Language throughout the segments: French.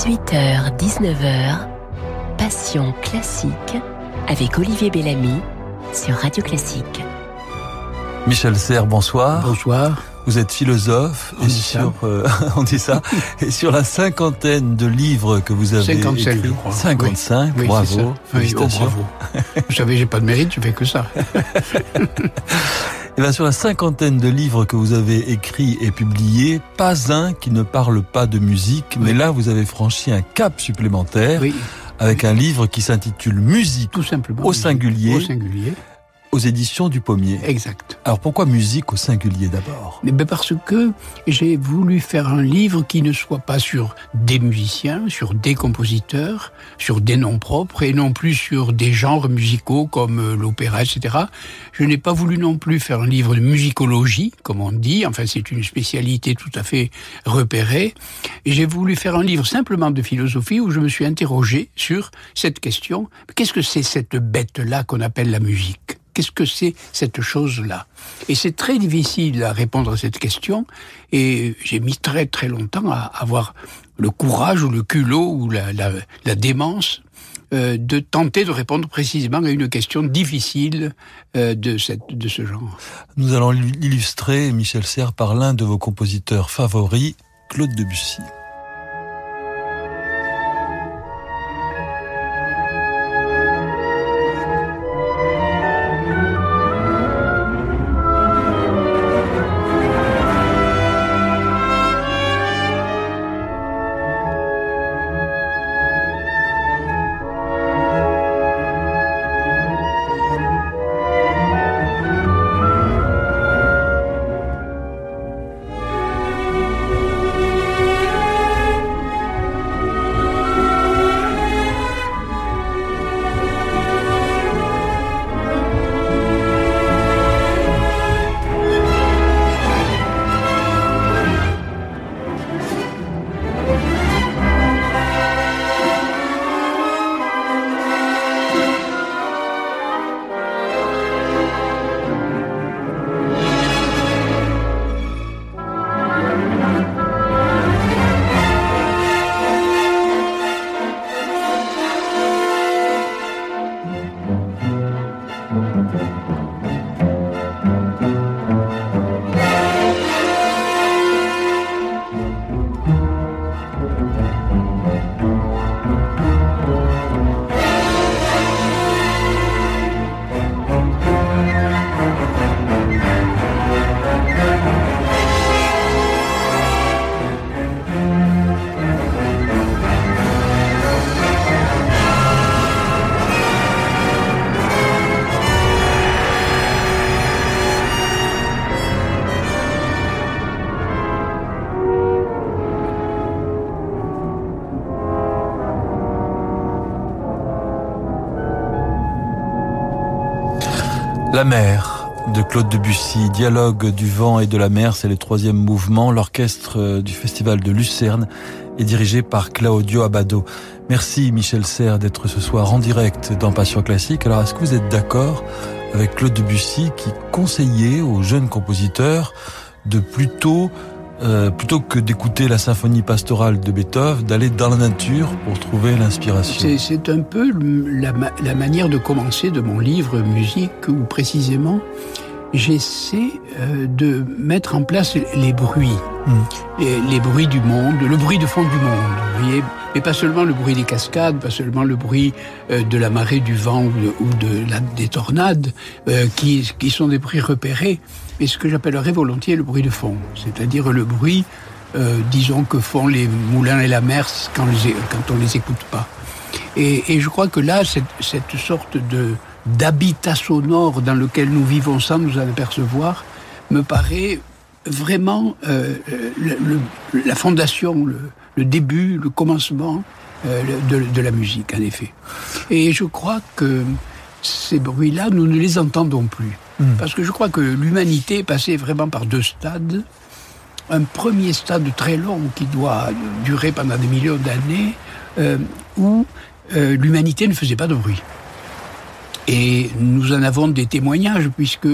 18h, 19h, Passion classique avec Olivier Bellamy sur Radio Classique. Michel Serre, bonsoir. Bonsoir. Vous êtes philosophe on et dit sur euh, on dit ça et sur la cinquantaine de livres que vous avez 55, écrits, je crois. 55, Oui, bravo, ça. Oui, oh, félicitations. bravo. Vous savez, j'ai pas de mérite, je fais que ça. Et bien sur la cinquantaine de livres que vous avez écrits et publiés, pas un qui ne parle pas de musique, mais là vous avez franchi un cap supplémentaire Oui, avec un livre qui s'intitule Musique tout simplement. Au singulier. Au singulier, aux éditions du Pommier. exact. Alors pourquoi musique au singulier d'abord? Mais ben parce que j'ai voulu faire un livre qui ne soit pas sur des musiciens, sur des compositeurs, sur des noms propres et non plus sur des genres musicaux comme euh, l'opéra, etc. Je n'ai pas voulu non plus faire un livre de musicologie, comme on dit. Enfin, c'est une spécialité tout à fait repérée. J'ai voulu faire un livre simplement de philosophie où je me suis interrogé sur cette question. Qu'est-ce que c'est cette bête-là qu'on appelle la musique? Qu'est-ce que c'est cette chose-là? Et c'est très difficile à répondre à cette question. Et j'ai mis très très longtemps à avoir le courage ou le culot ou la, démence euh, de tenter de répondre précisément à une question difficile euh, de, cette, de ce genre. Nous allons l'illustrer, Michel Serre, par l'un de vos compositeurs favoris, Claude Debussy. La mer de Claude Debussy, dialogue du vent et de la mer, c'est le troisième mouvement. L'orchestre euh, du festival de Lucerne est dirigé par Claudio Abado. Merci Michel Serre d'être ce soir en direct dans Passion Classique. Alors est-ce que vous êtes d'accord avec Claude Debussy qui conseillait aux jeunes compositeurs de plutôt euh, plutôt que d'écouter la symphonie pastorale de Beethoven, d'aller dans la nature pour trouver l'inspiration. C'est- un peu la, la manière de commencer de mon livre musique où précisément j'essaie euh, de mettre en place les bruits, Mm. les, les bruits du monde, le bruit de fond du monde, vous voyez, mais pas seulement le bruit des cascades, pas seulement le bruit euh, de la marée, du vent ou de, ou de la, des tornades, euh, qui, qui sont des bruits repérés, mais ce que j'appellerais volontiers le bruit de fond, c'est-à-dire le bruit, euh, disons, que font les moulins et la mer quand, les, quand on les écoute pas. Et, et je crois que là, cette, cette sorte de d'habitat sonore dans lequel nous vivons sans nous en apercevoir me paraît vraiment euh, le- le- la fondation, le, le début, le commencement euh, de, de la musique, en effet. Et je crois que ces bruits-là, nous ne les entendons plus. Mm. Parce que je crois que l'humanité est passée vraiment par deux stades. Un premier stade très long qui doit durer pendant des millions d'années, euh, où l'humanité ne faisait pas de bruit. Et nous en avons des témoignages, puisque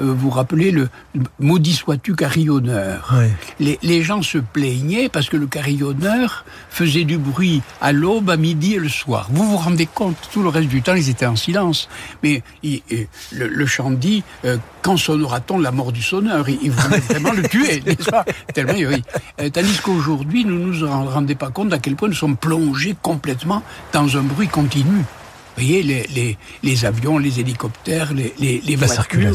euh, vous rappelez le maudit sois-tu carillonneur. Les, les, gens se plaignaient parce que le carillonneur faisait du bruit à l'aube, à midi et le soir. Vous vous rendez compte, tout le reste du temps, ils étaient en silence. Mais le, chant dit euh, quand sonnera-t-on la mort du sonneur? Il, voulait vraiment le tuer, n'est-ce pas? Tellement, oui. Euh, tandis qu'aujourd'hui, nous ne nous rendons pas compte à quel point nous sommes plongés complètement dans un bruit continu. Vous voyez, les, les, les, avions, les hélicoptères, les, les, les voitures,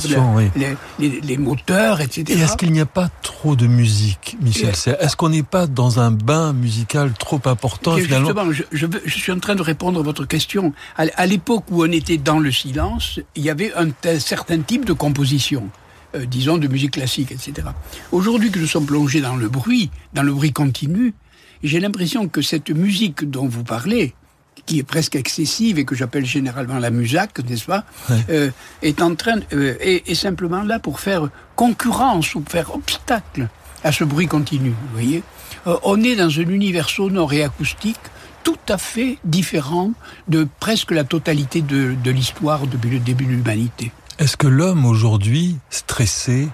les, les, moteurs, etc. Et est-ce qu'il n'y a pas trop de musique, Michel Est-ce qu'on n'est pas dans un bain musical trop important finalement? Justement, je, je, je, suis en train de répondre à votre question. À, l'époque où on était dans le silence, il y avait un, certain type de composition. Euh, disons de musique classique, etc. Aujourd'hui que nous sommes plongés dans le bruit, dans le bruit continu, j'ai l'impression que cette musique dont vous parlez, qui est presque excessive et que j'appelle généralement la musac, n'est-ce pas, euh, est en train euh, est, simplement là pour faire concurrence ou faire obstacle à ce bruit continu. Vous voyez, euh, on est dans un univers sonore et acoustique tout à fait différent de presque la totalité de, de l'histoire depuis le début de l'humanité. Est-ce que l'homme aujourd'hui, stressé,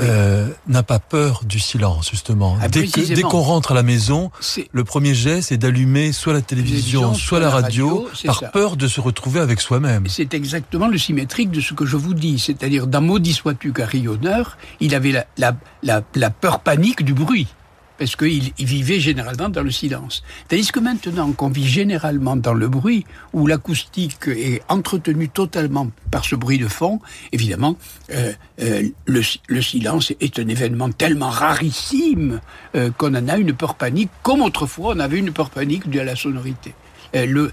euh, n'a pas peur du silence, justement. Ah, dès, qu'on rentre à la maison, le premier geste, c'est d'allumer soit la télévision, soit, la radio, par peur de se retrouver avec soi-même. C'est exactement le symétrique de ce que je vous dis. C'est-à-dire, dans Maudit sois-tu carillonneur, il avait la peur panique du bruit parce qu'il vivait généralement dans le silence. Tandis que maintenant qu'on vit généralement dans le bruit, où l'acoustique est entretenue totalement par ce bruit de fond, évidemment, euh, euh, le, silence est un événement tellement rarissime euh, qu'on en a une peur panique, comme autrefois on avait une peur panique due à la sonorité. Le,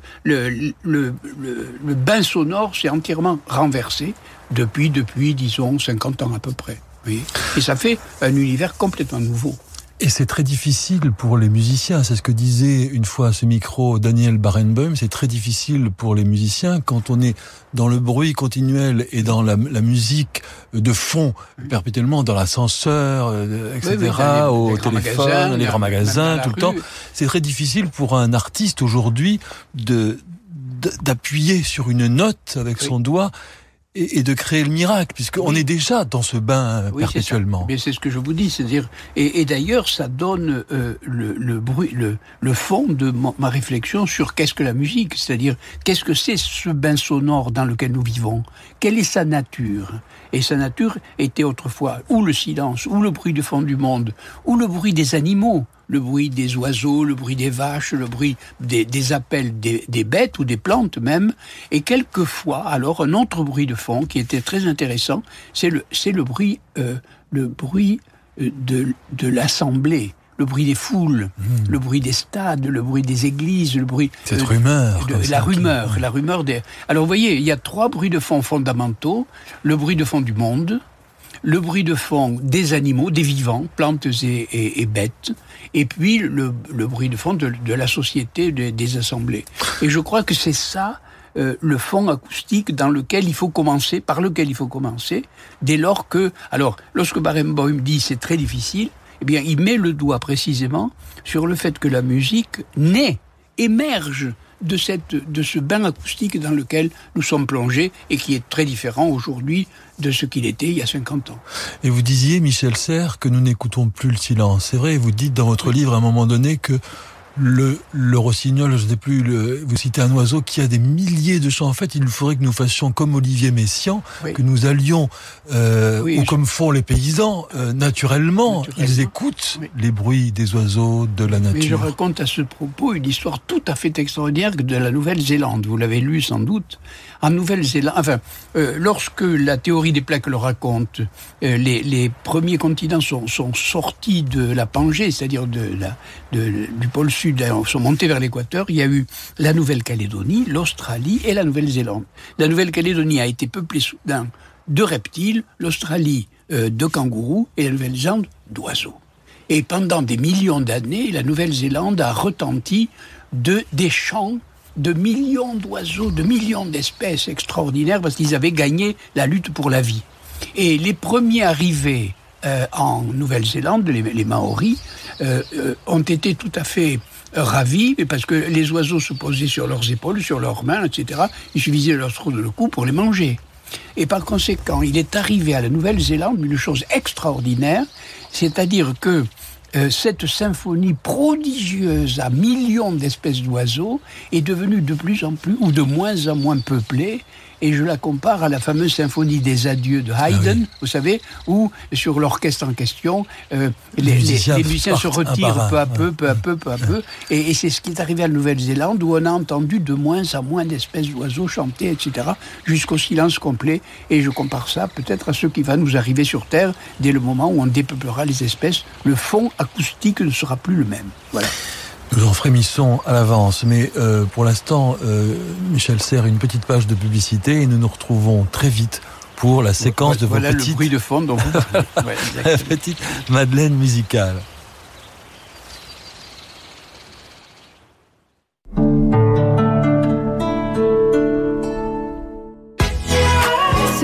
bain sonore s'est entièrement renversé depuis, disons, 50 ans à peu près. Et ça fait un univers complètement nouveau. Et c'est très difficile pour les musiciens. C'est ce que disait une fois à ce micro Daniel Barenboim. C'est très difficile pour les musiciens quand on est dans le bruit continuel et dans la, musique de fond perpétuellement dans l'ascenseur, euh, etc., au téléphone, les grands magasins, tout le temps. C'est très difficile pour un artiste aujourd'hui de d'appuyer sur une note avec son doigt et, de créer le miracle, puisqu'on est déjà dans ce bain euh, perpétuellement. Mais c'est ce que je vous dis, c'est-à-dire, et, d'ailleurs, ça donne euh, le, le, bruit, le, le fond de ma, réflexion sur qu'est-ce que la musique, c'est-à-dire qu'est-ce que c'est ce bain sonore dans lequel nous vivons, quelle est sa nature? Et sa nature était autrefois ou le silence, ou le bruit de fond du monde, ou le bruit des animaux le bruit des oiseaux, le bruit des vaches, le bruit des, appels des, bêtes ou des plantes même, et quelquefois alors un autre bruit de fond qui était très intéressant, c'est le, bruit, euh, euh, de l'assemblée le bruit des foules, hmm. le bruit des stades, le bruit des églises, le bruit cette rumeur, la rumeur, la rumeur des. Alors vous voyez, il y a trois bruits de fond fondamentaux le bruit de fond du monde, le bruit de fond des animaux, des vivants, plantes et, bêtes, et puis le, bruit de fond de, la société, des assemblées. Et je crois que c'est ça euh, le fond acoustique dans lequel il faut commencer, par lequel il faut commencer, dès lors que, alors, lorsque Barenboim dit c'est très difficile, eh bien, il met le doigt précisément sur le fait que la musique naît, émerge de, de ce bain acoustique dans lequel nous sommes plongés et qui est très différent aujourd'hui de ce qu'il était il y a 50 ans. Et vous disiez, Michel Serres, que nous n'écoutons plus le silence. C'est vrai, vous dites dans votre livre à un moment donné que le, le rossignol, je ne sais plus, le, vous citez un oiseau qui a des milliers de chants. En fait, il faudrait que nous fassions comme Olivier Messiaen, que nous allions, euh, ou comme font les paysans, euh, naturellement, ils écoutent les bruits des oiseaux, de la nature. Mais je raconte à ce propos une histoire tout à fait extraordinaire de la Nouvelle-Zélande. Vous l'avez lu sans doute. En Nouvelle-Zélande, enfin, euh, lorsque la théorie des plaques le raconte, euh, les, premiers continents sont, sortis de la Pangée, c'est-à-dire du pôle sud sont montés vers l'équateur, il y a eu la Nouvelle-Calédonie, l'Australie et la Nouvelle-Zélande. La Nouvelle-Calédonie a été peuplée soudain de reptiles, l'Australie euh, de kangourous et la Nouvelle-Zélande d'oiseaux. Et pendant des millions d'années, la Nouvelle-Zélande a retenti de, des chants de millions d'oiseaux, de millions d'espèces extraordinaires parce qu'ils avaient gagné la lutte pour la vie. Et les premiers arrivés euh, en Nouvelle-Zélande, les, Maoris, euh, ont été tout à fait ravis, parce que les oiseaux se posaient sur leurs épaules, sur leurs mains, etc. Il suffisait de leur trouver le cou pour les manger. Et par conséquent, il est arrivé à la Nouvelle-Zélande une chose extraordinaire, c'est-à-dire que euh, cette symphonie prodigieuse à millions d'espèces d'oiseaux est devenue de plus en plus ou de moins en moins peuplée et je la compare à la fameuse symphonie des adieux de Haydn, ah vous savez, où sur l'orchestre en question, euh, les, musiciens, se retirent peu à peu, peu à peu, peu à peu, et, c'est ce qui est arrivé à Nouvelle-Zélande où on a entendu de moins en moins d'espèces d'oiseaux chanter, etc., jusqu'au silence complet. Et je compare ça peut-être à ce qui va nous arriver sur Terre dès le moment où on dépeuplera les espèces. Le fond acoustique ne sera plus le même. Voilà. Nous en frémissons à l'avance, mais euh, pour l'instant, euh, Michel sert une petite page de publicité et nous nous retrouvons très vite pour la séquence de vos voilà petites... le bruit de fond dont vous... la petite Madeleine musicale.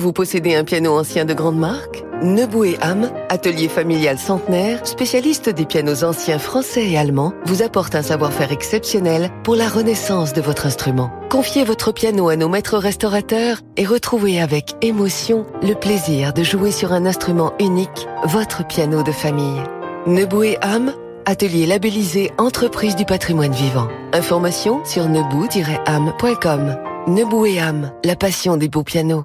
Vous possédez un piano ancien de grande marque? Nebou et Ham, atelier familial centenaire, spécialiste des pianos anciens français et allemands, vous apporte un savoir-faire exceptionnel pour la renaissance de votre instrument. Confiez votre piano à nos maîtres restaurateurs et retrouvez avec émotion le plaisir de jouer sur un instrument unique, votre piano de famille. Nebou et Ham, atelier labellisé Entreprise du patrimoine vivant. Information sur nebou-am.com. Nebou et Ham, la passion des beaux pianos.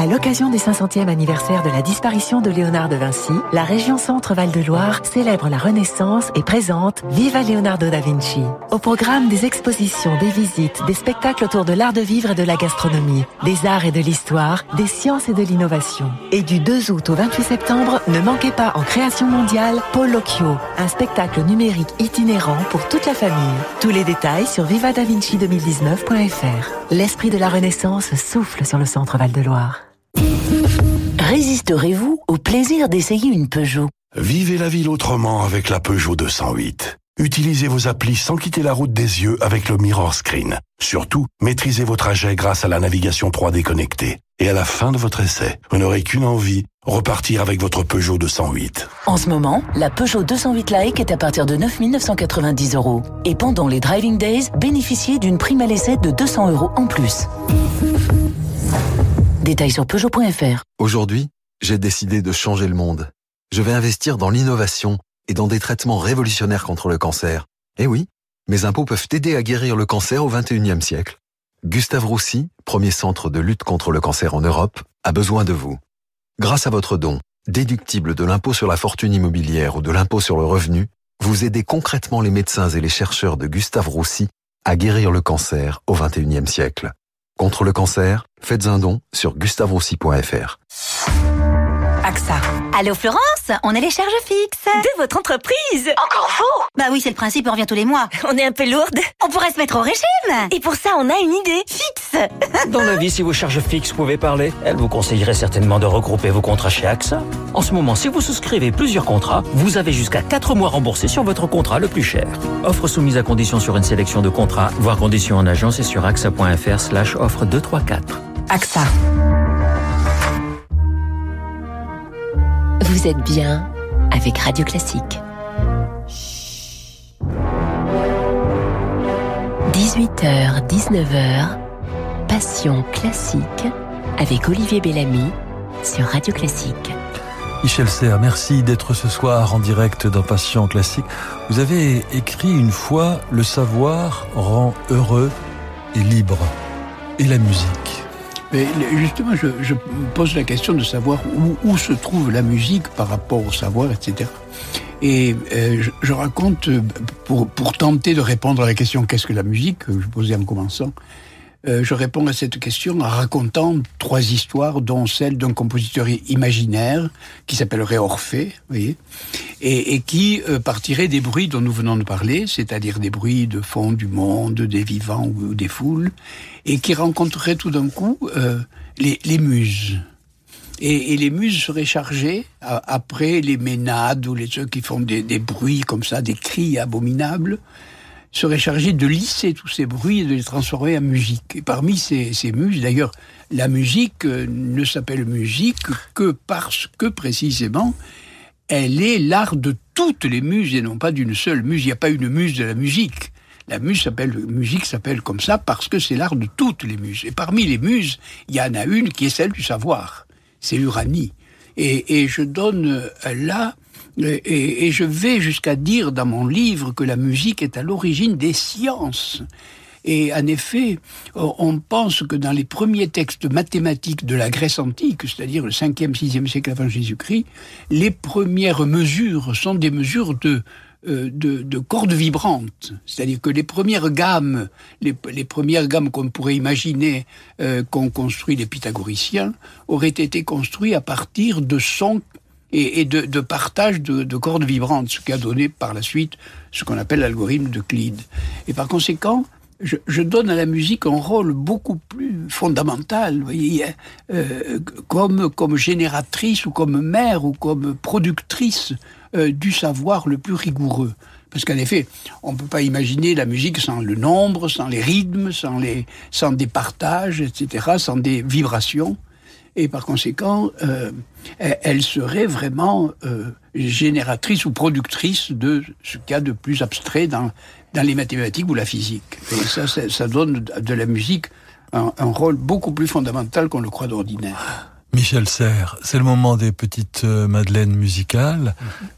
à l'occasion du 500e anniversaire de la disparition de Léonard de Vinci, la région Centre-Val de Loire célèbre la Renaissance et présente Viva Leonardo da Vinci. Au programme des expositions, des visites, des spectacles autour de l'art de vivre et de la gastronomie, des arts et de l'histoire, des sciences et de l'innovation. Et du 2 août au 28 septembre, ne manquez pas en création mondiale Paul Locchio, un spectacle numérique itinérant pour toute la famille. Tous les détails sur vivadavinci2019.fr. L'esprit de la Renaissance souffle sur le Centre-Val de Loire. Résisterez-vous au plaisir d'essayer une Peugeot Vivez la ville autrement avec la Peugeot 208. Utilisez vos applis sans quitter la route des yeux avec le Mirror Screen. Surtout, maîtrisez vos trajets grâce à la navigation 3D connectée. Et à la fin de votre essai, vous n'aurez qu'une envie, repartir avec votre Peugeot 208. En ce moment, la Peugeot 208 Like est à partir de 9 990 euros. Et pendant les Driving Days, bénéficiez d'une prime à l'essai de 200 euros en plus. Détails sur Peugeot.fr. Aujourd'hui, j'ai décidé de changer le monde. Je vais investir dans l'innovation et dans des traitements révolutionnaires contre le cancer. Eh oui, mes impôts peuvent aider à guérir le cancer au 21e siècle. Gustave Roussy, premier centre de lutte contre le cancer en Europe, a besoin de vous. Grâce à votre don, déductible de l'impôt sur la fortune immobilière ou de l'impôt sur le revenu, vous aidez concrètement les médecins et les chercheurs de Gustave Roussy à guérir le cancer au 21e siècle. Contre le cancer, faites un don sur gustavrossi.fr. AXA. Allô Florence, on est les charges fixes. De votre entreprise Encore vous? Bah oui, c'est le principe, on revient tous les mois. On est un peu lourde. On pourrait se mettre au régime. Et pour ça, on a une idée. Fixe Dans la vie, si vos charges fixes pouvaient parler, elle vous conseillerait certainement de regrouper vos contrats chez AXA. En ce moment, si vous souscrivez plusieurs contrats, vous avez jusqu'à 4 mois remboursés sur votre contrat le plus cher. Offre soumise à condition sur une sélection de contrats, voire conditions en agence et sur axa.fr slash offre 234. AXA. Vous êtes bien avec Radio Classique. 18h, 19h, Passion classique avec Olivier Bellamy sur Radio Classique. Michel Serre, merci d'être ce soir en direct dans Passion classique. Vous avez écrit une fois Le savoir rend heureux et libre. Et la musique Justement, je, je, pose la question de savoir où, où, se trouve la musique par rapport au savoir, etc. Et euh, je, je, raconte, pour, pour tenter de répondre à la question qu'est-ce que la musique, que je posais en commençant, euh, je réponds à cette question en racontant trois histoires, dont celle d'un compositeur imaginaire qui s'appellerait Orphée, voyez, et, et qui euh, partirait des bruits dont nous venons de parler, c'est-à-dire des bruits de fond du monde, des vivants ou des foules, et qui rencontrerait tout d'un coup euh, les, muses. Et, les muses seraient chargées, après les ménades ou les ceux qui font des, bruits comme ça, des cris abominables, serait chargé de lisser tous ces bruits et de les transformer en musique. Et parmi ces, ces muses, d'ailleurs, la musique euh, ne s'appelle musique que parce que précisément, elle est l'art de toutes les muses et non pas d'une seule muse. Il n'y a pas une muse de la musique. La muse s'appelle, musique s'appelle comme ça parce que c'est l'art de toutes les muses. Et parmi les muses, il y en a une qui est celle du savoir. C'est Uranie. Et, je donne euh, là et, et je vais jusqu'à dire dans mon livre que la musique est à l'origine des sciences. Et en effet, on pense que dans les premiers textes mathématiques de la Grèce antique, c'est-à-dire le 5e, 6e siècle avant Jésus-Christ, les premières mesures sont des mesures de, euh, de, de cordes vibrantes. C'est-à-dire que les premières gammes, les, les premières gammes qu'on pourrait imaginer euh, qu'ont construit les pythagoriciens, auraient été construites à partir de sons et, et de, de, partage de, de, cordes vibrantes, ce qui a donné par la suite ce qu'on appelle l'algorithme de Clyde. Et par conséquent, je, je, donne à la musique un rôle beaucoup plus fondamental, voyez, euh, comme, comme génératrice ou comme mère ou comme productrice euh, du savoir le plus rigoureux. Parce qu'en effet, on ne peut pas imaginer la musique sans le nombre, sans les rythmes, sans, les, sans des partages, etc., sans des vibrations et par conséquent, euh, elle serait vraiment euh, génératrice ou productrice de ce qu'il y a de plus abstrait dans, dans les mathématiques ou la physique. Et ça, ça, ça donne de la musique un, un, rôle beaucoup plus fondamental qu'on le croit d'ordinaire. Michel Serres, c'est le moment des petites euh, madeleines musicales.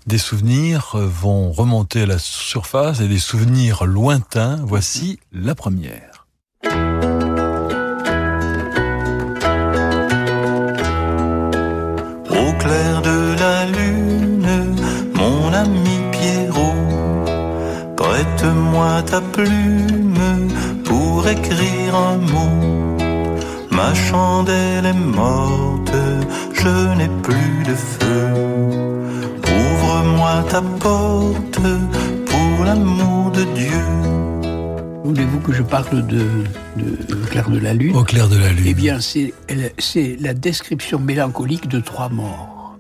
Des souvenirs euh, vont remonter à la surface et des souvenirs lointains. Voici la première. Au clair de la lune, mon ami Pierrot, prête-moi ta plume pour écrire un mot. Ma chandelle est morte, je n'ai plus de feu. Ouvre-moi ta porte pour l'amour de Dieu. Voulez-vous que je parle de, de, Clair de la Lune Au clair de la Lune. Eh bien, c'est la description mélancolique de trois morts.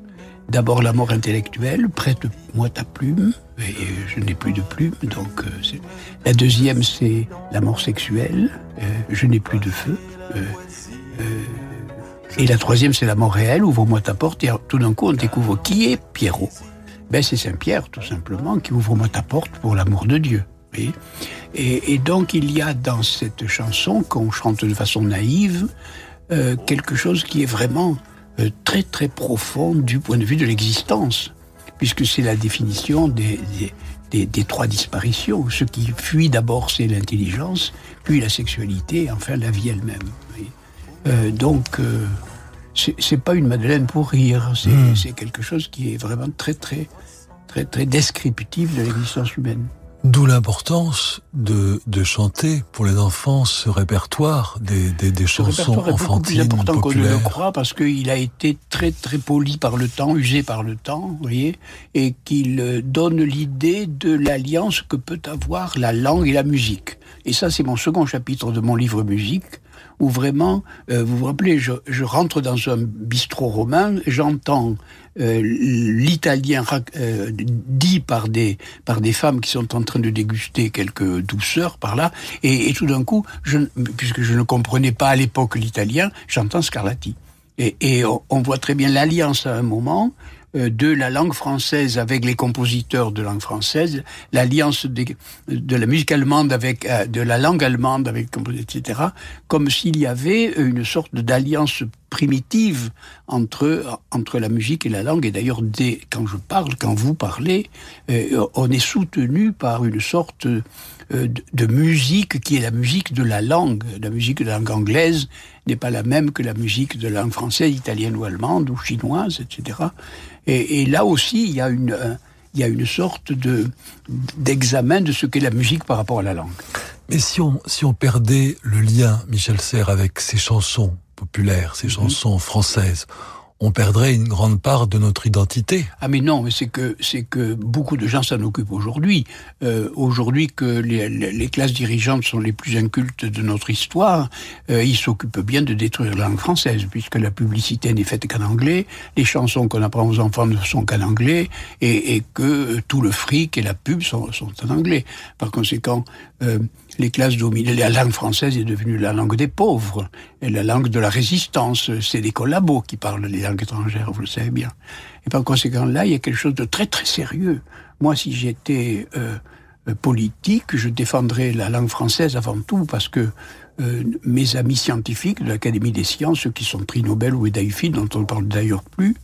D'abord la mort intellectuelle, prête-moi ta plume, et je n'ai plus de plume, donc euh, la deuxième c'est la mort sexuelle, euh, je n'ai plus de feu, euh, et la troisième c'est la mort réelle, ouvre-moi ta porte, et tout d'un coup on découvre qui est Pierrot. Ben c'est Saint-Pierre tout simplement qui ouvre-moi ta porte pour l'amour de Dieu. Et, donc il y a dans cette chanson qu'on chante de façon naïve euh, quelque chose qui est vraiment euh, très très profond du point de vue de l'existence, puisque c'est la définition des, trois disparitions. Ce qui fuit d'abord c'est l'intelligence, puis la sexualité, et enfin la vie elle-même. Euh, donc c'est pas une madeleine pour rire, c'est mmh. quelque chose qui est vraiment très très très très descriptif de l'existence humaine. D'où l'importance de, de chanter pour les enfants ce répertoire des, des, des chansons répertoire est beaucoup plus important qu'on ne le croit parce qu'il a été très très poli par le temps, usé par le temps, vous voyez, et qu'il donne l'idée de l'alliance que peut avoir la langue et la musique. Et ça, c'est mon second chapitre de mon livre musique, où vraiment, euh, vous vous rappelez, je, rentre dans un bistrot romain, j'entends euh, l'italien euh, dit par des, par des femmes qui sont en train de déguster quelques douceurs par là, et, tout d'un coup, puisque je ne comprenais pas à l'époque l'italien, j'entends Scarlatti. Et, on voit très bien l'alliance à un moment, de la langue française avec les compositeurs de langue française, l'alliance de, de, la musique allemande avec de la langue allemande avec etc. Comme s'il y avait une sorte d'alliance primitive entre, entre la musique et la langue. Et d'ailleurs, quand je parle, quand vous parlez, euh, on est soutenu par une sorte euh, de, musique qui est la musique de la langue. La musique de la langue anglaise n'est pas la même que la musique de la langue française, italienne ou allemande ou chinoise, etc. Et, là aussi, il y a une, il y a une sorte de d'examen de ce qu'est la musique par rapport à la langue. Mais si on, si on perdait le lien, Michel Serres, avec ses chansons populaires, ses mhm. chansons françaises, on perdrait une grande part de notre identité. Ah mais non, mais c'est que c'est que beaucoup de gens s'en occupent aujourd'hui. Euh, aujourd'hui que les, les, classes dirigeantes sont les plus incultes de notre histoire, euh, ils s'occupent bien de détruire la langue française, puisque la publicité n'est faite qu'en anglais, les chansons qu'on apprend aux enfants ne sont qu'en anglais, et, et, que tout le fric et la pub sont, sont en anglais. Par conséquent, euh, les classes dominées. La langue française est devenue la langue des pauvres et la langue de la résistance. C'est des collabos qui parlent les langues étrangères, vous le savez bien. Et par conséquent, là, il y a quelque chose de très très sérieux. Moi, si j'étais euh, euh, politique, je défendrais la langue française avant tout parce que euh, mes amis scientifiques de l'Académie des sciences, ceux qui sont prix Nobel ou Edaïfi, dont on ne parle d'ailleurs plus,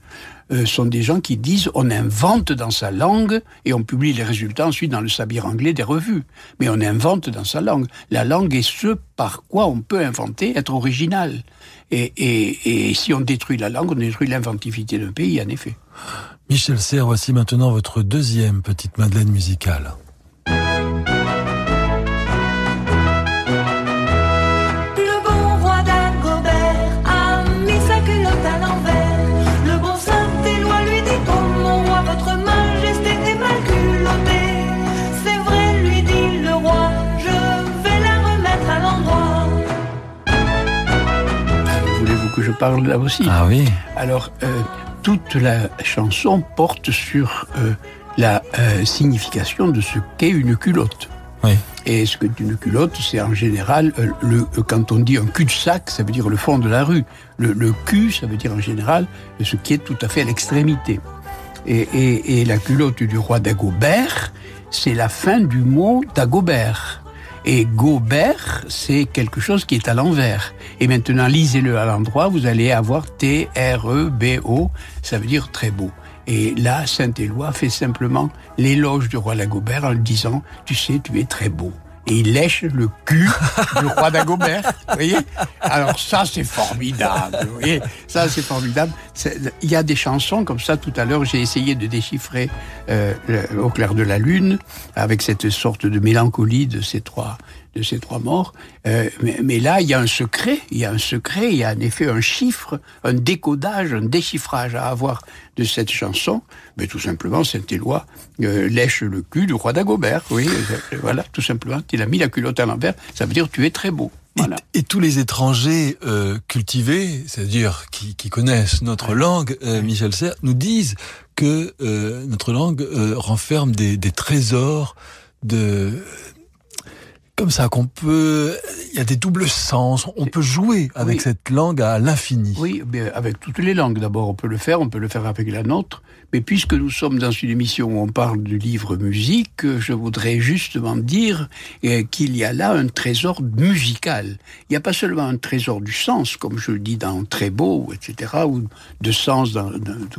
euh, sont des gens qui disent on invente dans sa langue et on publie les résultats ensuite dans le sabir anglais des revues. Mais on invente dans sa langue. La langue est ce par quoi on peut inventer, être original. Et, et, et si on détruit la langue, on détruit l'inventivité d'un pays, en effet. Michel Serre, voici maintenant votre deuxième petite Madeleine musicale. Parle là aussi. Ah oui. Alors, euh, toute la chanson porte sur euh, la euh, signification de ce qu'est une culotte. Oui. Et ce qu'est une culotte, c'est en général, le, quand on dit un cul-de-sac, ça veut dire le fond de la rue. Le, le, cul, ça veut dire en général ce qui est tout à fait à l'extrémité. Et, et, et la culotte du roi Dagobert, c'est la fin du mot Dagobert. Et Gobert, c'est quelque chose qui est à l'envers. Et maintenant, lisez-le à l'endroit, vous allez avoir T-R-E-B-O, ça veut dire très beau. Et là, Saint-Éloi fait simplement l'éloge du roi Lagobert en lui disant, tu sais, tu es très beau et il lèche le cul du roi d'Agobert. Vous voyez? Alors ça, c'est formidable. Vous voyez? Ça, c'est formidable. Il y a des chansons comme ça. Tout à l'heure, j'ai essayé de déchiffrer euh, Au clair de la lune avec cette sorte de mélancolie de ces trois de ces trois morts. Euh, mais, mais, là, il y a un secret, il y a un secret, il y a en effet un chiffre, un décodage, un déchiffrage à avoir de cette chanson. Mais tout simplement, Saint-Éloi euh, lèche le cul du roi d'Agobert. Oui, euh, voilà, tout simplement. Il a mis la culotte à l'envers. Ça veut dire tu es très beau. Voilà. Et, et, tous les étrangers euh, cultivés, c'est-à-dire qui, qui, connaissent notre langue, euh, Michel Serres, nous disent que euh, notre langue renferme des, des trésors de comme ça qu'on peut, il y a des doubles sens, on peut jouer avec cette langue à l'infini. Oui, mais avec toutes les langues d'abord, on peut le faire, on peut le faire avec la nôtre, mais puisque nous sommes dans une émission où on parle du livre musique, je voudrais justement dire eh, qu'il y a là un trésor musical. Il n'y a pas seulement un trésor du sens, comme je le dis dans Très beau, etc., ou de sens dans,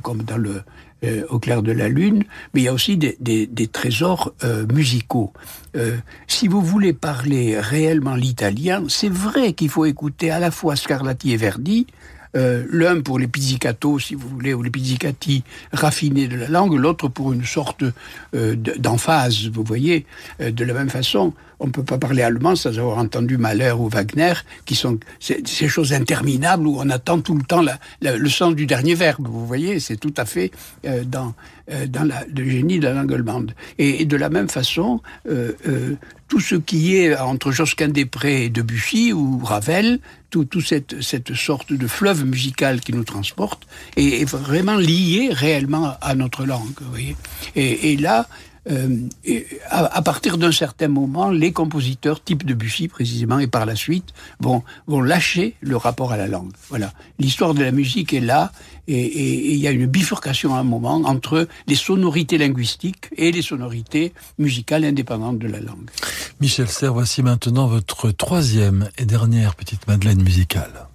comme dans le euh, au clair de la lune, mais il y a aussi des, des, des trésors euh, musicaux. Euh, si vous voulez parler réellement l'italien, c'est vrai qu'il faut écouter à la fois Scarlatti et Verdi, euh, l'un pour les pizzicato, si vous voulez, ou les pizzicati raffinés de la langue, l'autre pour une sorte euh, d'emphase, vous voyez. Euh, de la même façon, on ne peut pas parler allemand sans avoir entendu Mahler ou Wagner, qui sont ces choses interminables où on attend tout le temps le sens du dernier verbe. Vous voyez, c'est tout à fait euh, dans, euh, dans le génie de la langue allemande. Et, de la même façon, euh, tout ce qui est entre Josquin-des-Prés et Debussy ou Ravel, tout, tout cette, cette sorte de fleuve musical qui nous transporte est, est vraiment lié réellement à notre langue. Vous voyez et là, euh, à, partir d'un certain moment, les compositeurs, type de Bussy précisément, et par la suite, vont, vont lâcher le rapport à la langue. Voilà. L'histoire de la musique est là, et il y a une bifurcation à un moment entre les sonorités linguistiques et les sonorités musicales indépendantes de la langue. Michel Serre, voici maintenant votre troisième et dernière petite Madeleine musicale.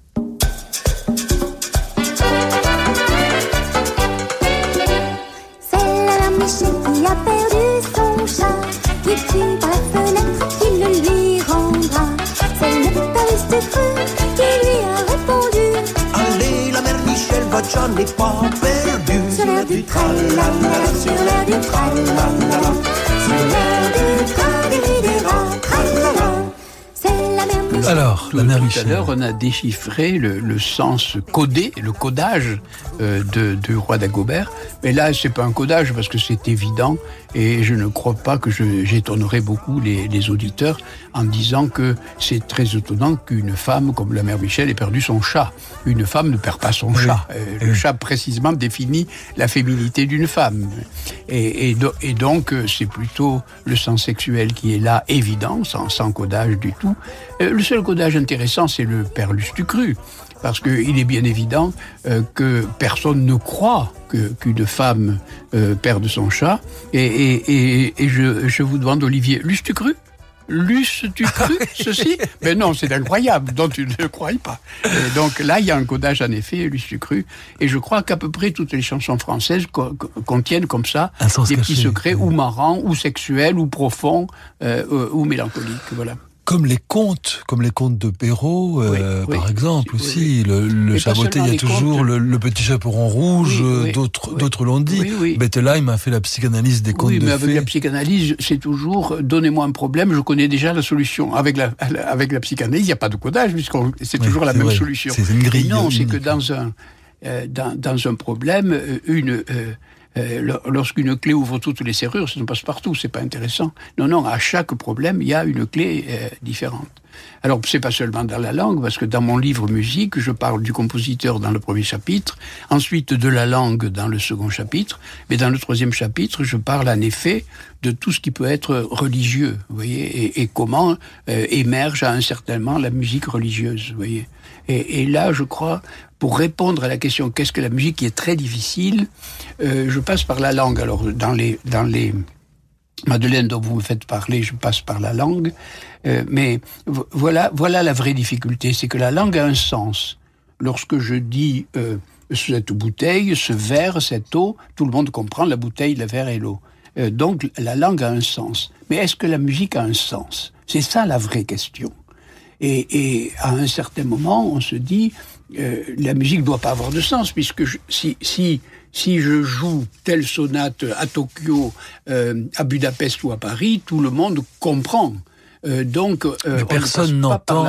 Chat n'est pas perdu. Sur l'air du tralala, sur l'air du tralala, sur l'air du tralala, Alors, la mère Tout à l'heure, on a déchiffré le, le sens codé, le codage euh, de, du roi d'Agobert. Mais là, c'est pas un codage parce que c'est évident et je ne crois pas que j'étonnerai beaucoup les, les auditeurs en disant que c'est très étonnant qu'une femme comme la mère Michel ait perdu son chat. Une femme ne perd pas son chat. Euh, le chat précisément définit la féminité d'une femme. Et, et do- et donc, euh, c'est plutôt le sens sexuel qui est là, évident, sans, sans codage du tout. Euh, le seul codage intéressant, c'est le perlus du cru. Parce qu'il est bien évident euh, que personne ne croit qu'une femme euh, perde son chat. Et, et- et- et je, je vous demande, Olivier, l'us-tu cru? L'us-tu cru ceci? Mais non, c'est incroyable, donc tu ne le croyais pas. Et donc là, il y a un codage en effet, l'us-tu cru. Et je crois qu'à peu près toutes les chansons françaises co- co- contiennent comme ça des petits secrets ou marrants, ou sexuels, ou profonds, euh, euh, ou mélancoliques. Voilà. Comme les contes, comme les contes de Perrault, euh, oui. par exemple aussi. Le, le chaboté, il y a toujours contes. le, le petit chaperon rouge. Oui, euh, d'autres, d'autres l'ont dit. Bettelheim a fait la psychanalyse des contes Oui, de mais avec fées. la psychanalyse, c'est toujours euh, donnez-moi un problème, je connais déjà la solution. Avec la, avec la psychanalyse, il n'y a pas de codage, puisqu'on c'est toujours la même vrai. solution. C'est une grille Et non, c'est que dans un, euh, dans, dans un problème, une, euh, euh, lo- lorsqu'une clé ouvre toutes les serrures, ça ne passe partout, c'est pas intéressant. Non, non, à chaque problème, il y a une clé euh, différente. Alors, c'est pas seulement dans la langue, parce que dans mon livre musique, je parle du compositeur dans le premier chapitre, ensuite de la langue dans le second chapitre, mais dans le troisième chapitre, je parle en effet de tout ce qui peut être religieux, vous voyez, et, comment euh, émerge à un certain moment la musique religieuse, vous voyez. Et là, je crois, pour répondre à la question qu'est-ce que la musique, qui est très difficile, euh, je passe par la langue. Alors, dans les, dans les Madeleine dont vous me faites parler, je passe par la langue, Euh, mais vo- voilà, voilà la vraie difficulté, c'est que la langue a un sens. Lorsque je dis euh, cette bouteille, ce verre, cette eau, tout le monde comprend la bouteille, le verre et l'eau. Donc la langue a un sens. Mais est-ce que la musique a un sens? C'est ça la vraie question. Et à un certain moment, on se dit, euh, la musique ne doit pas avoir de sens, puisque si, si, si je joue telle sonate à Tokyo, euh, à Budapest ou à Paris, tout le monde comprend. Euh, donc, euh, Mais personne n'entend,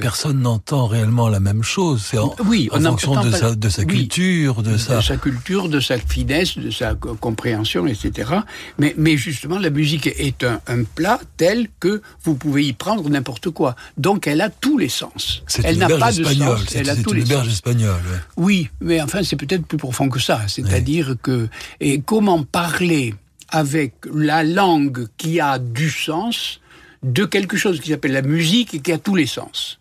personne n'entend réellement la même chose. C'est en, Oui, en on fonction de pas- sa, de sa oui. culture, de sa. de sa culture, de sa finesse, de sa co- compréhension, etc. Mais, mais justement, la musique est un, un plat tel que vous pouvez y prendre n'importe quoi. Donc, elle a tous les sens. Elle n'a pas de sens. Elle a tous une les sens. espagnole. ouais. Oui, mais enfin, c'est peut-être plus profond que ça. C'est-à-dire que et comment parler avec la langue qui a du sens de quelque chose qui s'appelle la musique et qui a tous les sens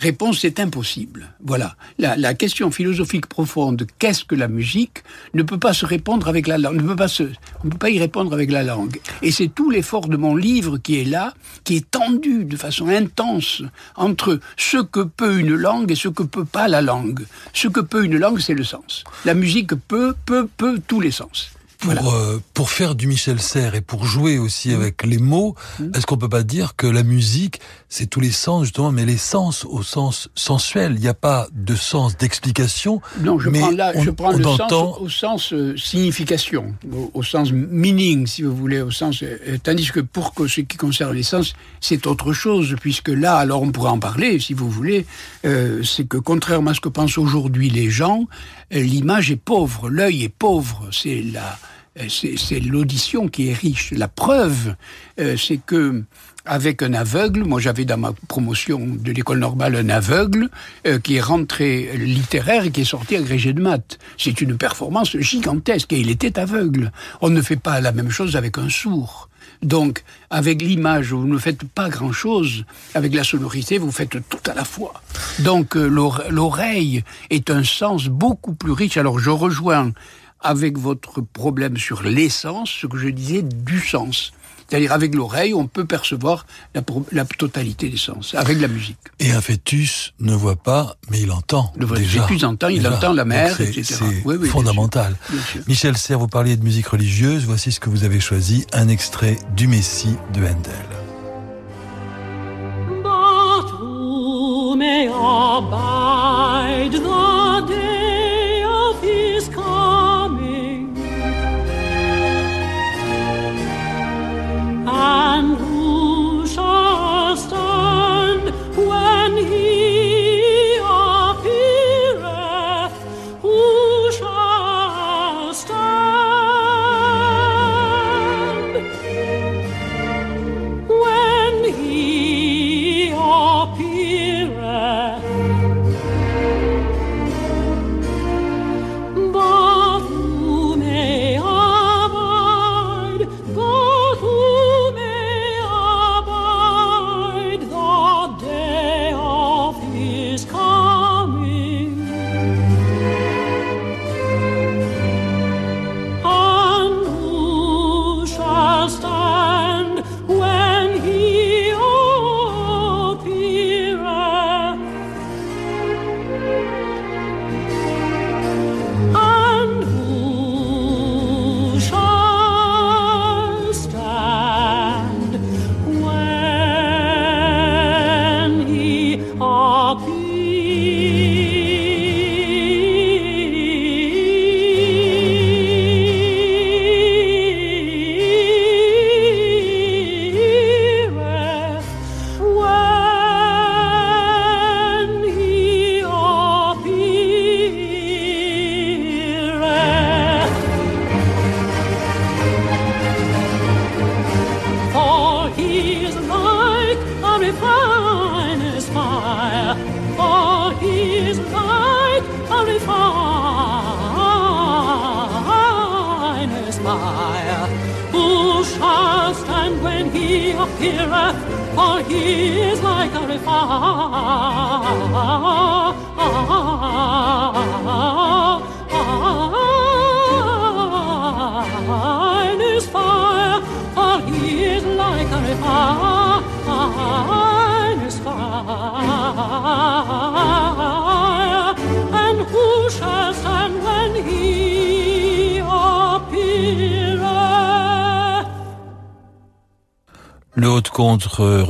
Réponse, c'est impossible. Voilà. La, question philosophique profonde, qu'est-ce que la musique, ne peut pas se répondre avec la langue, ne peut pas se, on ne peut pas y répondre avec la langue. Et c'est tout l'effort de mon livre qui est là, qui est tendu de façon intense entre ce que peut une langue et ce que peut pas la langue. Ce que peut une langue, c'est le sens. La musique peut, peut, peut tous les sens. Pour, euh, pour faire du Michel Serres et pour jouer aussi avec les mots, est-ce qu'on peut pas dire que la musique, c'est tous les sens justement, mais les sens au sens sensuel? Il n'y a pas de sens d'explication. Non, je mais prends là, on, je prends le entend. sens au sens euh, signification, au, au sens meaning, si vous voulez, au sens. euh, tandis que pour que ce qui concerne les sens, c'est autre chose, puisque là, alors on pourrait en parler, si vous voulez, euh, c'est que contrairement à ce que pensent aujourd'hui les gens, euh, l'image est pauvre, l'œil est pauvre, c'est la, euh, c'est c'est l'audition qui est riche. La preuve, euh, c'est que avec un aveugle, moi j'avais dans ma promotion de l'école normale un aveugle euh, qui est rentré littéraire et qui est sorti agrégé de maths. C'est une performance gigantesque et il était aveugle. On ne fait pas la même chose avec un sourd. Donc, avec l'image, vous ne faites pas grand-chose. Avec la sonorité, vous faites tout à la fois. Donc, euh, l'ore- l'oreille est un sens beaucoup plus riche. Alors, je rejoins avec votre problème sur l'essence ce que je disais du sens. C'est-à-dire avec l'oreille, on peut percevoir la, la, totalité des sens, avec la musique. Et un fœtus ne voit pas, mais il entend. Le déjà, fœtus entend, il déjà. entend la mer, etc. C'est oui, oui, fondamental. Bien sûr. Michel Serres, vous parliez de musique religieuse. Voici ce que vous avez choisi, un extrait du Messie de Handel.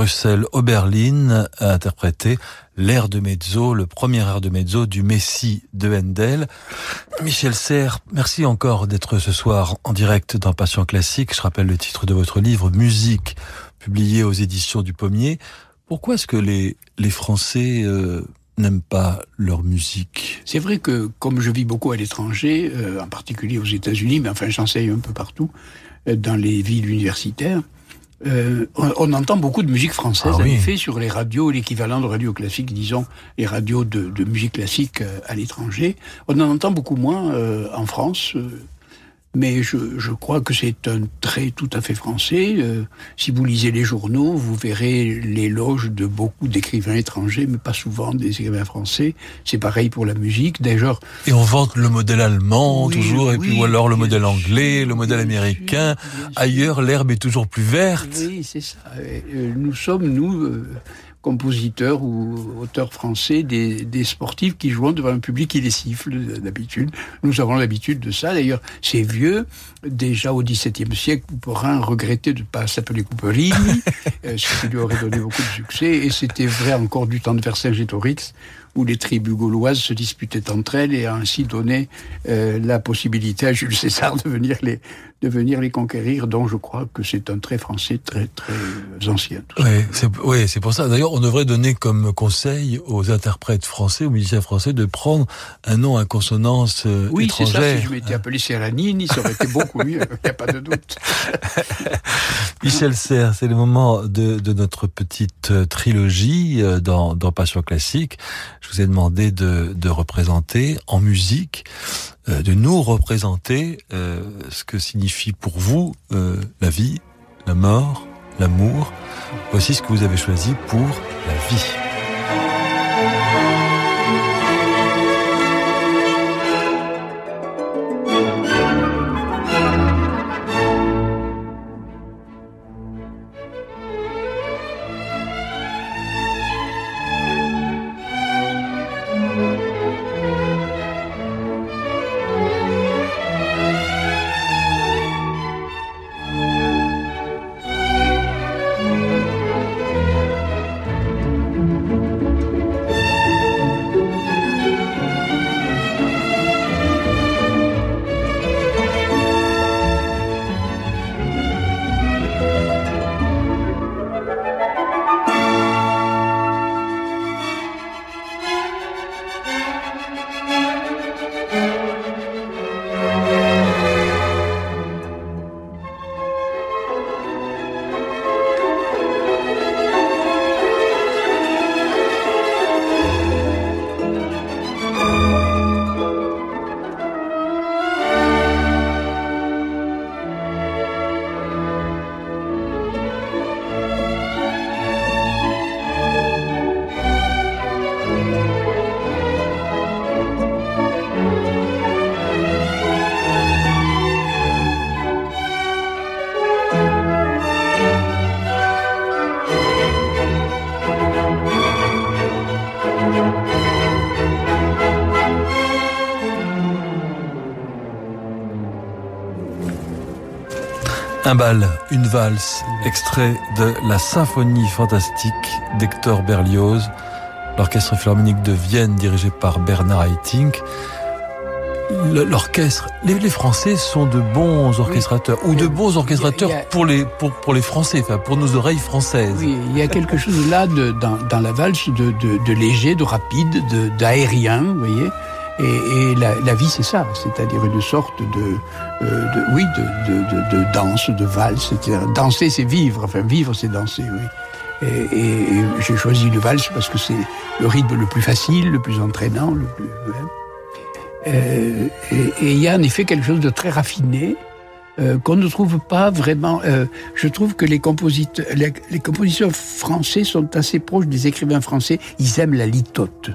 Russell Oberlin a interprété l'air de mezzo, le premier air de mezzo du Messie de Handel. Michel Serres, merci encore d'être ce soir en direct dans Passion Classique. Je rappelle le titre de votre livre, Musique, publié aux éditions du Pommier. Pourquoi est-ce que les, les Français euh, n'aiment pas leur musique? C'est vrai que comme je vis beaucoup à l'étranger, euh, en particulier aux États-Unis, mais enfin j'enseigne un peu partout, euh, dans les villes universitaires, euh, on, on, entend beaucoup de musique française, Ah en oui. effet, sur les radios, l'équivalent de radio classique, disons, les radios de, de musique classique euh, à l'étranger. On en entend beaucoup moins euh, en France. Mais je, je crois que c'est un trait tout à fait français. Euh, si vous lisez les journaux, vous verrez l'éloge de beaucoup d'écrivains étrangers, mais pas souvent des écrivains français. C'est pareil pour la musique. D'ailleurs, Et on vante le modèle allemand Oui, toujours, et puis ou alors le modèle sûr, anglais, le modèle américain. sûr. Ailleurs, l'herbe est toujours plus verte. Oui, c'est ça. Euh, Nous sommes, nous, euh, compositeurs ou auteurs français, des, des sportifs qui jouent devant un public qui les siffle d'habitude. Nous avons l'habitude de ça. D'ailleurs, c'est vieux. Déjà au XVIIe siècle, Couperin regrettait de ne pas s'appeler Couperini, euh, ce qui lui aurait donné beaucoup de succès. Et c'était vrai encore du temps de Vercingétorix, où les tribus gauloises se disputaient entre elles et ainsi donné euh, la possibilité à Jules César de venir les, de venir les conquérir, dont je crois que c'est un trait français très très ancien. tout. Oui, c'est c'est pour ça. D'ailleurs, on devrait donner comme conseil aux interprètes français, aux musiciens français, de prendre un nom à consonance euh, Oui, c'est ça. étrangère. Si je m'étais appelé Serranini, ça aurait été beaucoup mieux. Il n'y a pas de doute. Michel Serres, c'est le moment de, de notre petite euh, trilogie euh, dans, dans Passion Classique. Je vous ai demandé de, de représenter en musique, de nous représenter euh, ce que signifie pour vous euh, la vie, la mort, l'amour. Voici ce que vous avez choisi pour la vie. Un bal, une valse, extrait de la symphonie fantastique d'Hector Berlioz, l'orchestre philharmonique de Vienne dirigé par Bernard Haitink. L'orchestre, les, les Français sont de bons orchestrateurs, ou de bons orchestrateurs a- pour les pour, pour les Français, enfin pour nos oreilles françaises. Oui, il y a quelque chose là de, dans, dans la valse de, de, de léger, de rapide, de- d'aérien, vous voyez. Et, la, vie, c'est ça, c'est-à-dire une sorte de, euh, oui, de, danse, de valse, etc. Danser, c'est vivre. Enfin, vivre, c'est danser, oui. Et, j'ai choisi le valse parce que c'est le rythme le plus facile, le plus entraînant, le plus. ouais. Euh, et il y a en effet quelque chose de très raffiné euh, qu'on ne trouve pas vraiment. je trouve que les compositeurs français sont assez proches des écrivains français. Ils aiment la litote.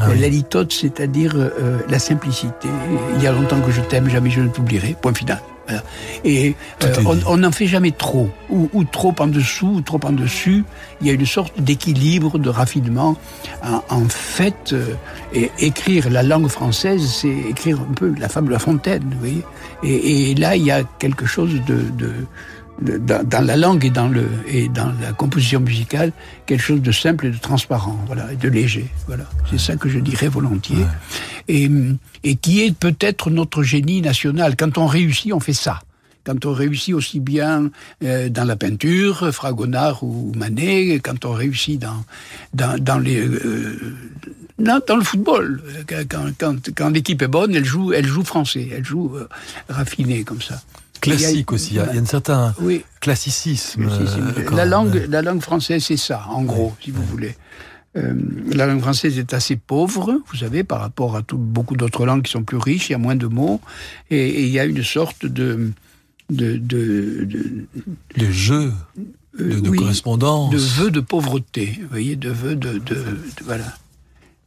Euh, litote, c'est-à-dire euh, la simplicité. Il y a longtemps que je t'aime, jamais je ne t'oublierai. Point final. Voilà. Et euh, on n'en fait jamais trop, ou, ou trop en dessous, ou trop en dessus. Il y a une sorte d'équilibre, de raffinement. En, en fait, euh, et écrire la langue française, c'est écrire un peu la fable de La Fontaine, vous voyez. Et, et là, il y a quelque chose de, de- dans, dans la langue et dans le et dans la composition musicale, quelque chose de simple et de transparent, voilà, et de léger, voilà. C'est ça que je dirais volontiers. Et, et qui est peut-être notre génie national. Quand on réussit, on fait ça. Quand on réussit aussi bien euh, dans la peinture, Fragonard ou Manet, quand on réussit dans, dans, dans les, euh, non, dans le football, quand, quand, quand l'équipe est bonne, elle joue, elle joue français, elle joue euh, raffiné comme ça. Classique aussi, il y a, il y a un certain Oui. classicisme. Si, si, euh, la même. langue, la langue française, c'est ça, en gros, si vous voulez. Euh, la langue française est assez pauvre, vous savez, par rapport à tout- beaucoup d'autres langues qui sont plus riches, il y a moins de mots, et, et il y a une sorte de... de, de, de Les jeux de, de Euh, oui, correspondance. de vœux de pauvreté, vous voyez, de vœux de, de, de- voilà,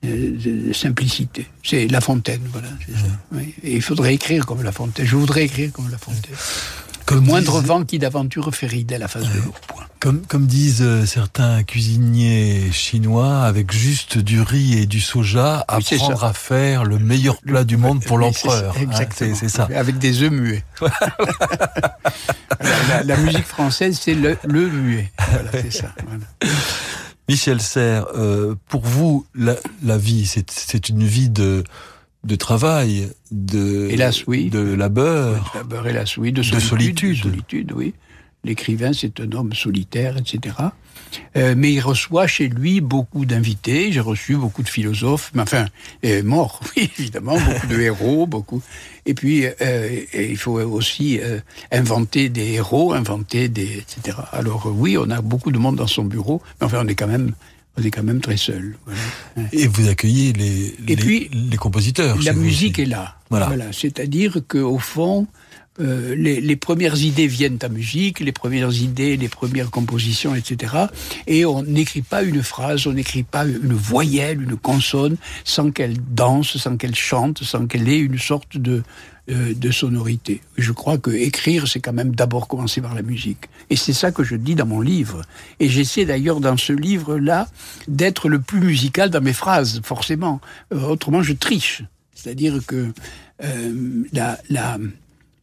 de, de simplicité. C'est La Fontaine, voilà. c'est ça, oui. Et il faudrait écrire comme La Fontaine. Je voudrais écrire comme La Fontaine. Comme le moindre disent- vent qui d'aventure fait rider la face de l'eau. Comme, comme disent euh, certains cuisiniers chinois, avec juste du riz et du soja, Oui, apprendre à faire le meilleur plat du monde pour l'empereur. hein, Exactement. c'est- c'est ça. Avec des œufs muets. la, la- la musique française, c'est le, le muet. Voilà, c'est ça. voilà. Michel Serres, euh, pour vous, la, la vie, c'est une vie de, de travail, de, Hélas, oui. de labeur. D'abord, hélas, oui, de De solitude. solitude. de solitude, oui. L'écrivain, c'est un homme solitaire, etc. Euh, mais il reçoit chez lui beaucoup d'invités. J'ai reçu beaucoup de philosophes, mais enfin, euh, morts, oui, évidemment, beaucoup de héros, beaucoup. Et puis, euh, et il faut aussi euh, inventer des héros, inventer des, etc. Alors oui, on a beaucoup de monde dans son bureau, mais enfin, on est quand même, on est quand même très seul. voilà. Et vous accueillez les, Et les, puis, les compositeurs. La musique est là. Voilà. C'est-à-dire qu'au fond, euh, les, les premières idées viennent à musique, les premières idées, les premières compositions, etc. Et on n'écrit pas une phrase, on n'écrit pas une voyelle, une consonne, sans qu'elle danse, sans qu'elle chante, sans qu'elle ait une sorte de, euh, de sonorité. Je crois que écrire, c'est quand même d'abord commencer par la musique. Et c'est ça que je dis dans mon livre. Et j'essaie d'ailleurs dans ce livre-là d'être le plus musical dans mes phrases, forcément. Euh, autrement, je triche. C'est-à-dire que euh, la, la,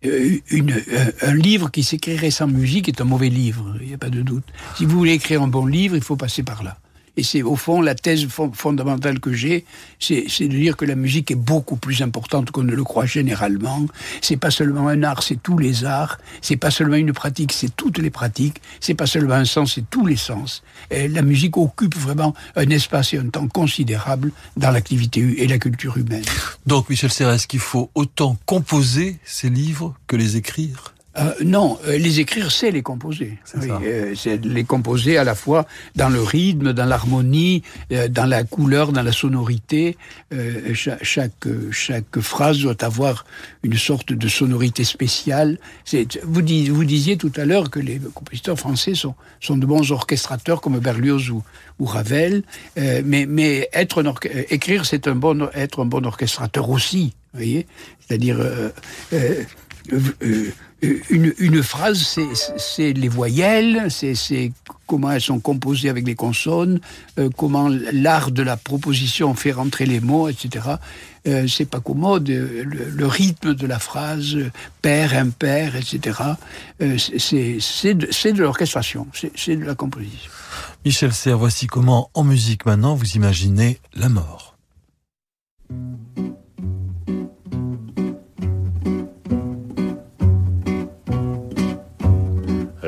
une, euh, un livre qui s'écrirait sans musique est un mauvais livre, il n'y a pas de doute. Si vous voulez écrire un bon livre, il faut passer par là. Et c'est au fond la thèse fon- fondamentale que j'ai, c'est de dire que la musique est beaucoup plus importante qu'on ne le croit généralement. C'est pas seulement un art, c'est tous les arts. C'est pas seulement une pratique, c'est toutes les pratiques. C'est pas seulement un sens, c'est tous les sens. La musique occupe vraiment un espace et un temps considérable dans l'activité et la culture humaine. Donc, Michel Serres, qu'il faut autant composer ces livres que les écrire? Euh, non, euh, les écrire, c'est les composer. Oui, euh, c'est les composer à la fois dans le rythme, dans l'harmonie, euh, dans la couleur, dans la sonorité. Euh, cha- chaque, chaque phrase doit avoir une sorte de sonorité spéciale. C'est- Vous, dis- vous disiez tout à l'heure que les compositeurs français sont, sont de bons orchestrateurs comme Berlioz ou, ou Ravel, euh, mais, mais être écrire, c'est un bon, être un bon orchestrateur aussi. vous voyez C'est-à-dire, euh, euh, euh, une, une, phrase, c'est les voyelles, c'est comment elles sont composées avec les consonnes, euh, comment l'art de la proposition fait rentrer les mots, etc. Euh, c'est pas commode. Le, rythme de la phrase, père, impair, etc. Euh, c'est de, de l'orchestration, c'est de la composition. Michel Serre, voici comment, en musique maintenant, vous imaginez la mort.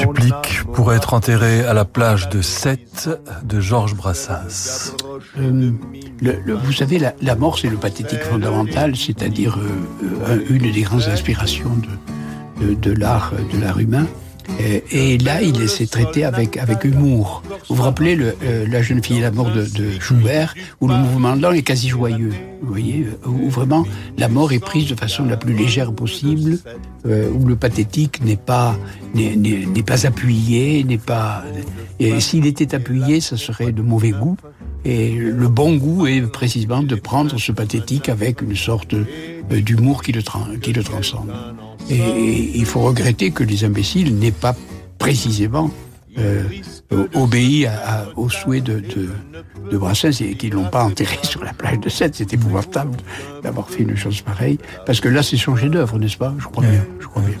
Supplique pour être enterré à la plage de Sète de Georges Brassens. Euh, vous savez, la, mort, c'est le pathétique fondamental, c'est-à-dire euh, euh, une des grandes inspirations de, l'art humain. Et, là, il s'est traité avec, avec humour. Vous vous rappelez le, euh, La jeune fille et la mort de, Schubert, où le mouvement lent est quasi joyeux. Vous voyez Où vraiment la mort est prise de façon la plus légère possible, euh, où le pathétique n'est pas, n'est, pas appuyé, n'est pas. Et s'il était appuyé, ça serait de mauvais goût. Et le bon goût est précisément de prendre ce pathétique avec une sorte euh, d'humour qui le, qui le transcende. Et il faut regretter que les imbéciles n'aient pas précisément euh, obéi à, au souhait de, de, de Brassens et qu'ils l'ont pas enterré sur la plage de Sète. C'est épouvantable d'avoir fait une chose pareille. Parce que là, c'est son chef-d'œuvre, n'est-ce pas? Je crois bien. Je crois bien.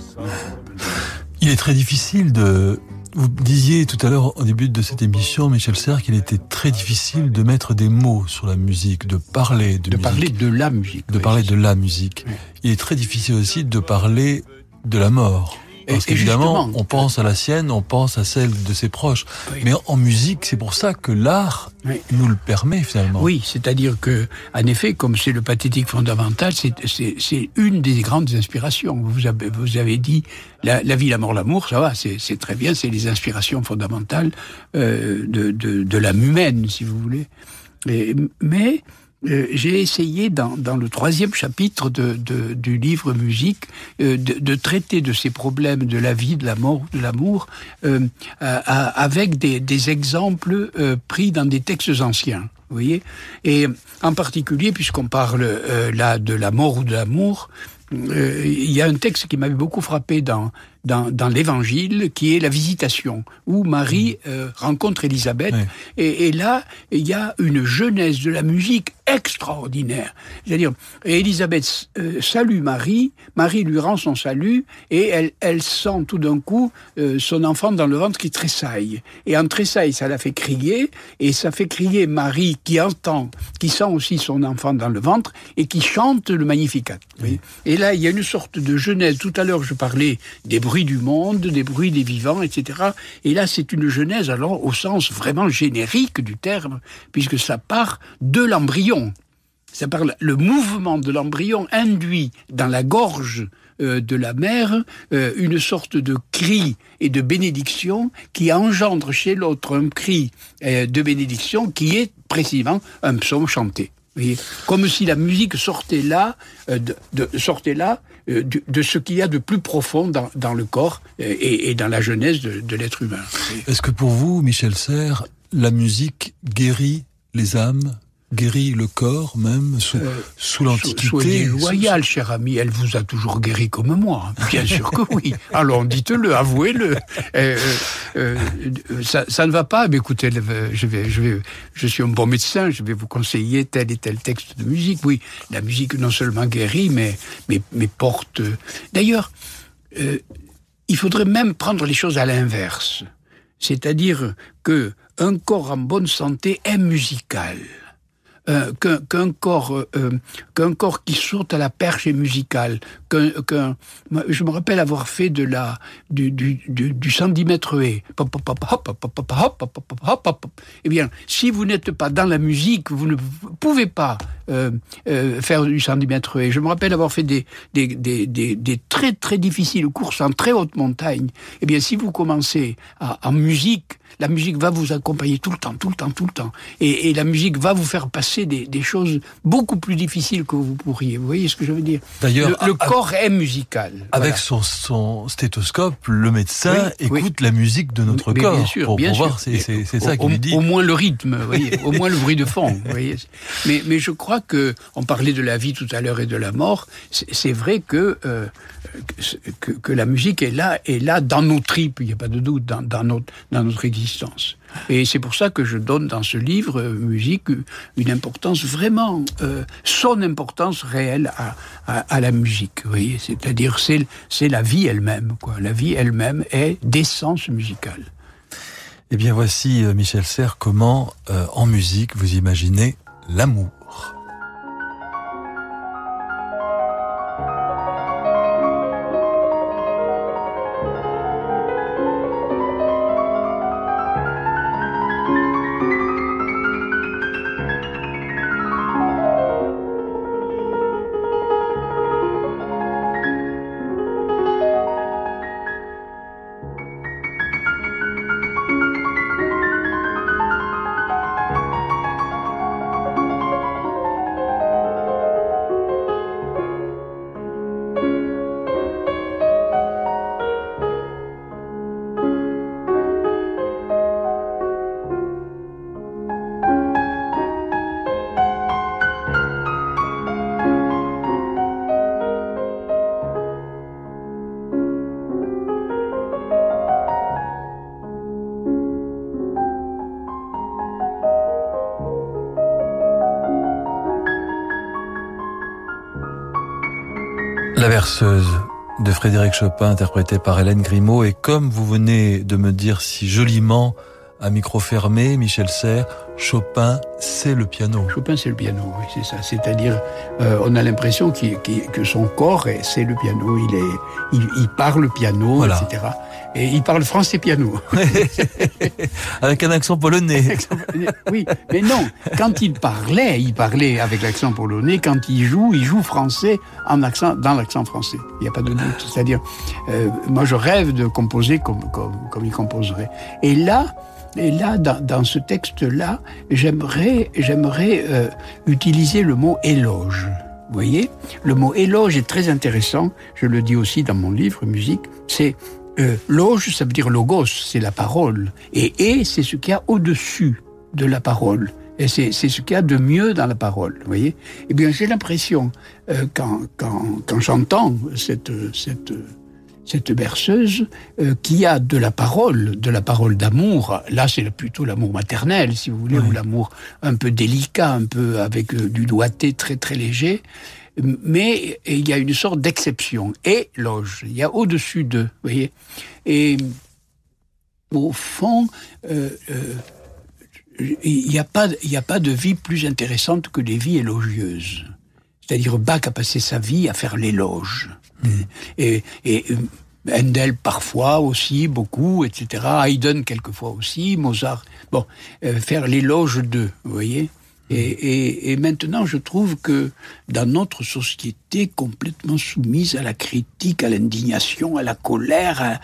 Il est très difficile de vous disiez tout à l'heure au début de cette émission, Michel Serre, qu'il était très difficile de mettre des mots sur la musique, de parler de, de parler de la musique, de parler de la musique. Il est très difficile aussi de parler de la mort. Parce qu'évidemment, on pense à la sienne, on pense à celle de ses proches. Mais en musique, c'est pour ça que l'art nous le permet finalement. Oui, c'est-à-dire que, en effet, comme c'est le pathétique fondamental, c'est une des grandes inspirations. Vous avez, vous avez dit la, la vie, la mort, l'amour, ça va, c'est très bien, c'est les inspirations fondamentales euh, de, de, de l'âme humaine, si vous voulez. mais euh, j'ai essayé dans, dans, le troisième chapitre de, de, du livre musique euh, de, de, traiter de ces problèmes de la vie, de la mort, de l'amour, euh, avec des, des exemples euh, pris dans des textes anciens. Vous voyez Et en particulier, puisqu'on parle là de la mort ou de l'amour, il y a un texte qui m'avait beaucoup frappé dans, dans, dans l'Évangile, qui est la visitation, où Marie mm. euh, rencontre Élisabeth. Et, et, là, il y a une jeunesse de la musique extraordinaire. C'est-à-dire, Élisabeth euh, salue Marie, Marie lui rend son salut, et elle, elle sent tout d'un coup euh, son enfant dans le ventre qui tressaille. Et en tressaille, ça la fait crier, et ça fait crier Marie qui entend, qui sent aussi son enfant dans le ventre, et qui chante le Magnificat. Et là, il y a une sorte de jeunesse. Tout à l'heure, je parlais des du monde, des bruits des vivants, etc. Et là, c'est une genèse, alors, au sens vraiment générique du terme, puisque ça part de l'embryon. Ça parle, le mouvement de l'embryon induit dans la gorge euh, de la mère euh, une sorte de cri et de bénédiction qui engendre chez l'autre un cri euh, de bénédiction qui est précisément un psaume chanté. Comme si la musique sortait là, sortait là euh, de, ce qu'il y a de plus profond dans, le corps et, dans la jeunesse de, l'être humain. Est-ce que pour vous, Michel Serres, la musique guérit les âmes guéri le corps même sous, sous l'Antiquité Soyez loyal, cher ami, elle vous a toujours guéri comme moi. Bien sûr que oui. Alors dites-le, avouez-le. Euh, euh, ça, ça, ne va pas, mais écoutez, je, vais, je, vais, je suis un bon médecin, je vais vous conseiller tel et tel texte de musique. Oui, la musique non seulement guérit, mais, mais, mais porte... D'ailleurs, euh, il faudrait même prendre les choses à l'inverse. C'est-à-dire que un corps en bonne santé est musical. Euh, qu'un corps, euh, qu'un corps qui saute à la perche est musical. Qu'un, je me rappelle avoir fait de la du, du, du, du 110 mètres et eh bien, si vous n'êtes pas dans la musique, vous ne pouvez pas euh, euh, faire du 110 mètres et Je me rappelle avoir fait des, des, des, des, des très très difficiles courses en très haute montagne. Eh bien, si vous commencez à, en musique, la musique va vous accompagner tout le temps, tout le temps, tout le temps. Et, et la musique va vous faire passer des, des, choses beaucoup plus difficiles que vous pourriez. Vous voyez ce que je veux dire? D'ailleurs, le, le corps est musical. Avec voilà. son, son, stéthoscope, le médecin oui, écoute oui. la musique de notre Mais corps. Bien sûr, pour, bien pour sûr. voir, c'est ça qu'il dit. Au moins le rythme, voyez, au moins le bruit de fond. Voyez. Mais, mais je crois que, on parlait de la vie tout à l'heure et de la mort, c'est vrai que, euh, que, que, la musique est là, est là dans nos tripes, il n'y a pas de doute, dans, dans, notre, dans notre existence. Et c'est pour ça que je donne dans ce livre, euh, musique, une importance vraiment, euh, son importance réelle à, à, la musique. C'est-à-dire c'est c'est la vie elle-même, quoi. La vie elle-même est d'essence musicale. Eh bien, voici euh, Michel Serres comment, en musique, vous imaginez l'amour. De Frédéric Chopin, interprétée par Hélène Grimaud. Et comme vous venez de me dire si joliment, à micro fermé, Michel Serres, Chopin, c'est le piano. Chopin, c'est le piano, oui, c'est ça. C'est-à-dire, euh, on a l'impression qu qu que son corps, c'est le piano. Il est, il, il parle piano, voilà. etc. Et il parle français piano. avec un accent polonais. oui, mais non. Quand il parlait, il parlait avec l'accent polonais. Quand il joue, il joue français en accent, dans l'accent français. Il n'y a pas de doute. C'est-à-dire, euh, moi, je rêve de composer comme, comme, comme il composerait. Et là, et là, dans, dans ce texte-là, j'aimerais, j'aimerais euh, utiliser le mot éloge. Vous voyez, le mot éloge est très intéressant. Je le dis aussi dans mon livre musique. C'est euh, loge, ça veut dire logos, c'est la parole, et et c'est ce qu'il y a au-dessus de la parole. Et c'est ce qu'il y a de mieux dans la parole, vous voyez Eh bien, j'ai l'impression, euh, quand, quand, quand j'entends cette, cette, cette berceuse euh, qui a de la parole, de la parole d'amour. Là, c'est plutôt l'amour maternel, si vous voulez, oui. ou l'amour un peu délicat, un peu avec euh, du doigté très très léger. Mais il y a une sorte d'exception. Et loge, il y a au-dessus d'eux, vous voyez. Et au fond, euh, il n'y a, pas, il a pas de vie plus intéressante que les vies élogieuses. C'est-à-dire Bach a passé sa vie à faire l'éloge. Mmh. Et, et Handel parfois aussi, beaucoup, etc. Haydn quelquefois aussi, Mozart. Bon, euh, faire l'éloge d'eux, vous voyez et, maintenant, je trouve que dans notre société complètement soumise à la critique, à l'indignation, à la colère,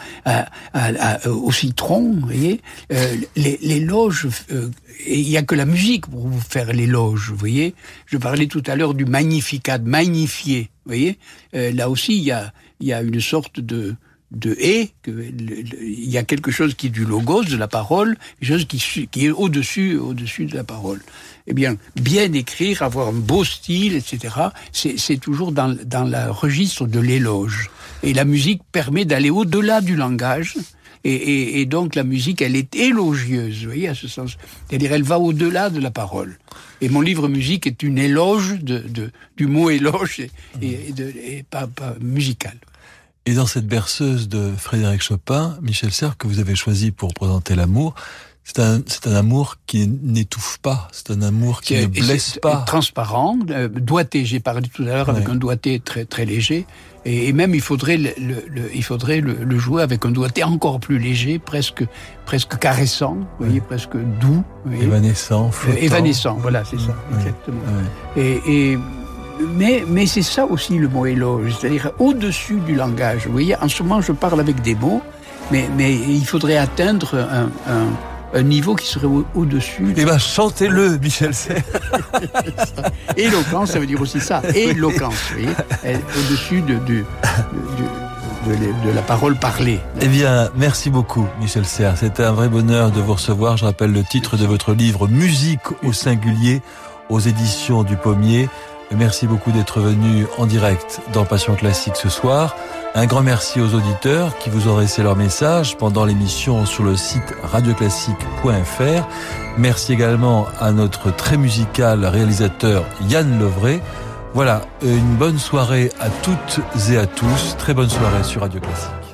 au citron, vous voyez, euh, l'éloge, euh, il n'y a que la musique pour vous faire l'éloge, vous voyez. Je parlais tout à l'heure du magnificat, magnifier, vous voyez. Euh, là aussi, il y a, une sorte de de et, il y a quelque chose qui est du logos, de la parole, quelque chose qui, qui est au-dessus, au-dessus de la parole. Eh bien, bien écrire, avoir un beau style, etc., c'est toujours dans, dans le registre de l'éloge. Et la musique permet d'aller au-delà du langage. Et, donc la musique, elle est élogieuse, vous voyez, à ce sens. C'est-à-dire, elle va au-delà de la parole. Et mon livre musique est une éloge du mot éloge et pas, pas musical. Et dans cette berceuse de Frédéric Chopin, Michel Serres, que vous avez choisi pour présenter l'amour, c'est un, amour qui n'étouffe pas, c'est un amour qui ne Et blesse c'est pas. Transparent, euh, doigté. J'ai parlé tout à l'heure avec un doigté très très léger. Et, et même il faudrait le, le- le- il faudrait le, le jouer avec un doigté encore plus léger, presque presque caressant, vous voyez, presque doux. voyez. Évanescent, Euh, flottant. évanescent, voilà, c'est ça, exactement. Et, et- mais mais c'est ça aussi le mot éloge, c'est-à-dire au-dessus du langage. Vous voyez, en ce moment je parle avec des mots, mais mais il faudrait atteindre un, un, un niveau qui serait au- au-dessus. Eh ben, chantez-le, Michel Serres. Éloquence, ça veut dire aussi ça. Éloquence, Elle- au-dessus de, de, de, de- de la parole parlée. Eh bien, merci beaucoup, Michel Serres. C'était un vrai bonheur de vous recevoir. Je rappelle le titre de votre livre Musique au singulier aux éditions du Pommier. Merci beaucoup d'être venu en direct dans Passion Classique ce soir. Un grand merci aux auditeurs qui vous ont laissé leur message pendant l'émission sur le site radioclassique.fr. Merci également à notre très musical réalisateur Yann Lovray. Voilà, une bonne soirée à toutes et à tous. Très bonne soirée sur Radio Classique.